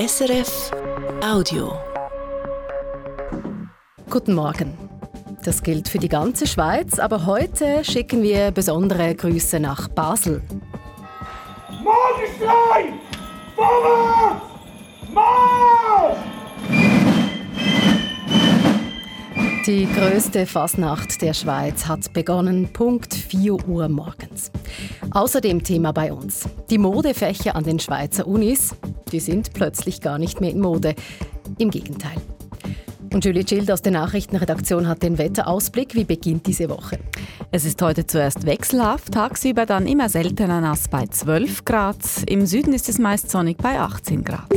SRF Audio. Guten Morgen. Das gilt für die ganze Schweiz, aber heute schicken wir besondere Grüße nach Basel. Morgenstreich! Vorwärts! Marsch! Die größte Fasnacht der Schweiz hat begonnen, Punkt 4 Uhr morgens. Außerdem Thema bei uns. Die Modefächer an den Schweizer Unis, die sind plötzlich gar nicht mehr in Mode. Im Gegenteil. Und Julie Schild aus der Nachrichtenredaktion hat den Wetterausblick. Wie beginnt diese Woche? Es ist heute zuerst wechselhaft, tagsüber dann immer seltener nass bei 12 Grad. Im Süden ist es meist sonnig bei 18 Grad.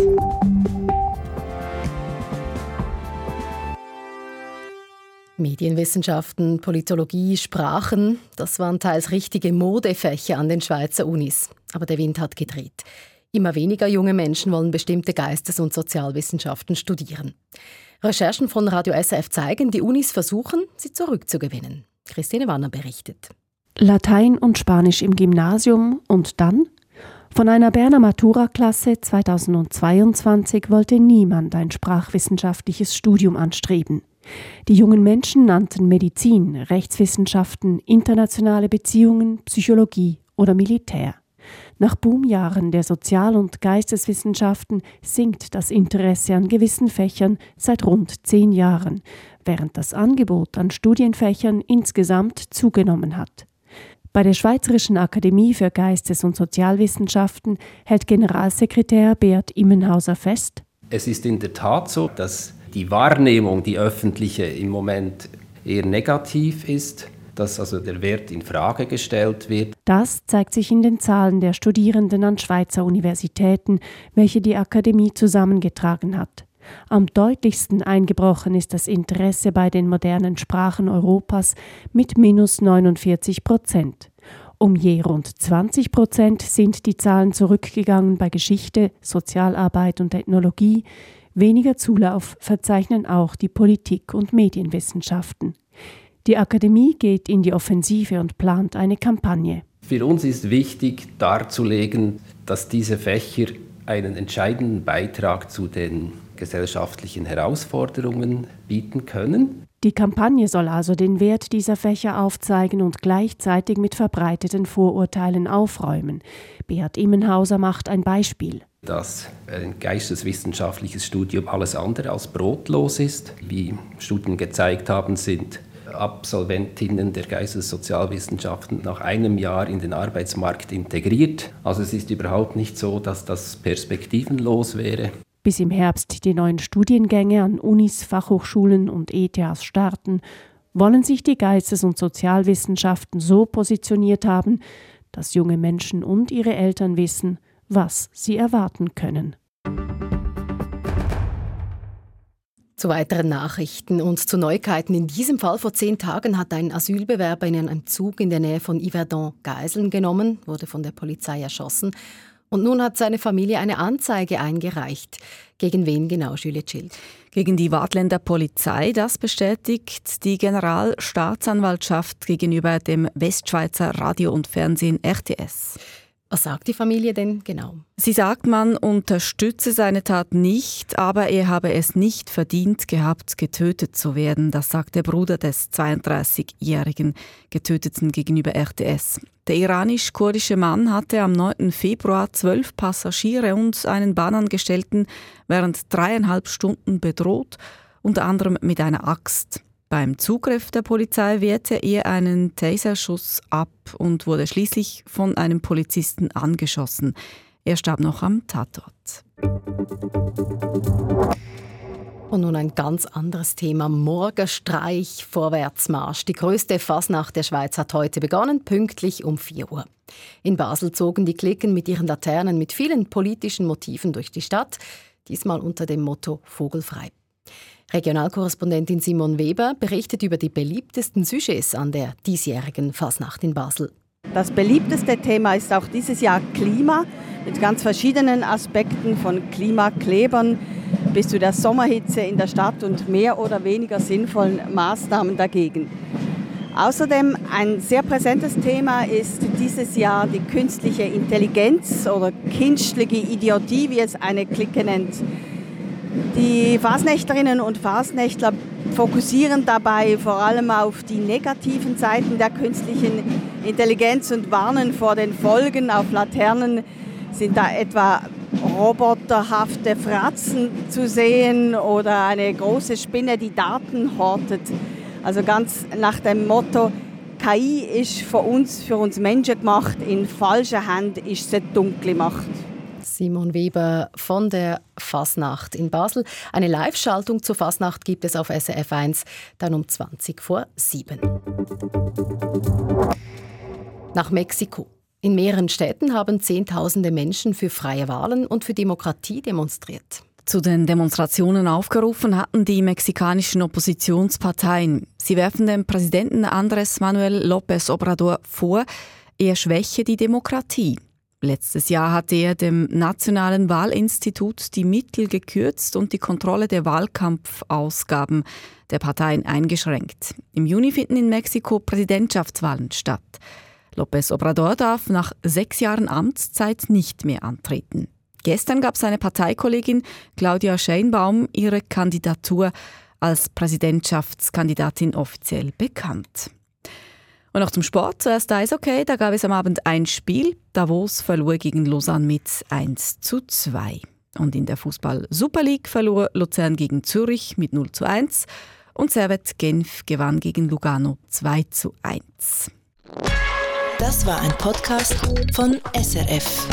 Medienwissenschaften, Politologie, Sprachen, das waren teils richtige Modefächer an den Schweizer Unis. Aber der Wind hat gedreht. Immer weniger junge Menschen wollen bestimmte Geistes- und Sozialwissenschaften studieren. Recherchen von Radio SRF zeigen, die Unis versuchen, sie zurückzugewinnen. Christine Wanner berichtet. Latein und Spanisch im Gymnasium und dann? Von einer Berner Matura-Klasse 2022 wollte niemand ein sprachwissenschaftliches Studium anstreben. Die jungen Menschen nannten Medizin, Rechtswissenschaften, internationale Beziehungen, Psychologie oder Militär. Nach Boomjahren der Sozial- und Geisteswissenschaften sinkt das Interesse an gewissen Fächern seit rund zehn Jahren, während das Angebot an Studienfächern insgesamt zugenommen hat. Bei der Schweizerischen Akademie für Geistes- und Sozialwissenschaften hält Generalsekretär Beat Immenhauser fest, es ist in der Tat so, dass die Wahrnehmung, die öffentliche, im Moment eher negativ ist, dass also der Wert in Frage gestellt wird. Das zeigt sich in den Zahlen der Studierenden an Schweizer Universitäten, welche die Akademie zusammengetragen hat. Am deutlichsten eingebrochen ist das Interesse bei den modernen Sprachen Europas mit minus 49 Prozent. Um je rund 20 Prozent sind die Zahlen zurückgegangen bei Geschichte, Sozialarbeit und Ethnologie, Weniger Zulauf verzeichnen auch die Politik- und Medienwissenschaften. Die Akademie geht in die Offensive und plant eine Kampagne. Für uns ist wichtig darzulegen, dass diese Fächer einen entscheidenden Beitrag zu den gesellschaftlichen Herausforderungen bieten können. Die Kampagne soll also den Wert dieser Fächer aufzeigen und gleichzeitig mit verbreiteten Vorurteilen aufräumen. Beat Immenhauser macht ein Beispiel dass ein geisteswissenschaftliches Studium alles andere als brotlos ist. Wie Studien gezeigt haben, sind Absolventinnen der Geistessozialwissenschaften nach einem Jahr in den Arbeitsmarkt integriert. Also es ist überhaupt nicht so, dass das perspektivenlos wäre. Bis im Herbst die neuen Studiengänge an Unis, Fachhochschulen und ETHs starten, wollen sich die Geistes- und Sozialwissenschaften so positioniert haben, dass junge Menschen und ihre Eltern wissen, was sie erwarten können. Zu weiteren Nachrichten und zu Neuigkeiten. In diesem Fall vor zehn Tagen hat ein Asylbewerber in einem Zug in der Nähe von Yverdon Geiseln genommen, wurde von der Polizei erschossen. Und nun hat seine Familie eine Anzeige eingereicht. Gegen wen genau, Juliette Schild? Gegen die Wartländer Polizei. Das bestätigt die Generalstaatsanwaltschaft gegenüber dem Westschweizer Radio und Fernsehen RTS. Was sagt die Familie denn genau? Sie sagt, man unterstütze seine Tat nicht, aber er habe es nicht verdient gehabt, getötet zu werden. Das sagt der Bruder des 32-jährigen Getöteten gegenüber RTS. Der iranisch-kurdische Mann hatte am 9. Februar zwölf Passagiere und einen Bahnangestellten während dreieinhalb Stunden bedroht, unter anderem mit einer Axt. Beim Zugriff der Polizei wehrte er einen Taserschuss ab und wurde schließlich von einem Polizisten angeschossen. Er starb noch am Tatort. Und nun ein ganz anderes Thema. Morgenstreich, Vorwärtsmarsch. Die größte Fasnacht der Schweiz hat heute begonnen, pünktlich um 4 Uhr. In Basel zogen die Klicken mit ihren Laternen mit vielen politischen Motiven durch die Stadt, diesmal unter dem Motto Vogelfrei. Regionalkorrespondentin Simon Weber berichtet über die beliebtesten Sujets an der diesjährigen Fasnacht in Basel. Das beliebteste Thema ist auch dieses Jahr Klima mit ganz verschiedenen Aspekten von Klimaklebern bis zu der Sommerhitze in der Stadt und mehr oder weniger sinnvollen Maßnahmen dagegen. Außerdem ein sehr präsentes Thema ist dieses Jahr die künstliche Intelligenz oder künstliche Idiotie, wie es eine Clique nennt. Die Fasnächtlerinnen und Fasnächtler fokussieren dabei vor allem auf die negativen Seiten der künstlichen Intelligenz und warnen vor den Folgen. Auf Laternen sind da etwa roboterhafte Fratzen zu sehen oder eine große Spinne, die Daten hortet. Also ganz nach dem Motto, KI ist für uns, für uns Menschen gemacht, in falscher Hand ist sie dunkle Macht. Simon Weber von der Fasnacht in Basel. Eine Live-Schaltung zur Fasnacht gibt es auf SRF 1 dann um 20 vor 7. Nach Mexiko. In mehreren Städten haben Zehntausende Menschen für freie Wahlen und für Demokratie demonstriert. Zu den Demonstrationen aufgerufen hatten die mexikanischen Oppositionsparteien. Sie werfen dem Präsidenten Andrés Manuel López Obrador vor, er schwäche die Demokratie. Letztes Jahr hatte er dem Nationalen Wahlinstitut die Mittel gekürzt und die Kontrolle der Wahlkampfausgaben der Parteien eingeschränkt. Im Juni finden in Mexiko Präsidentschaftswahlen statt. López Obrador darf nach sechs Jahren Amtszeit nicht mehr antreten. Gestern gab seine Parteikollegin Claudia Scheinbaum ihre Kandidatur als Präsidentschaftskandidatin offiziell bekannt. Und noch zum Sport. Zuerst Eishockey. Da gab es am Abend ein Spiel. Davos verlor gegen Lausanne mit 1 zu 2. Und in der Fußball Super League verlor Luzern gegen Zürich mit 0 zu 1. Und Servet Genf gewann gegen Lugano 2 zu 1. Das war ein Podcast von SRF.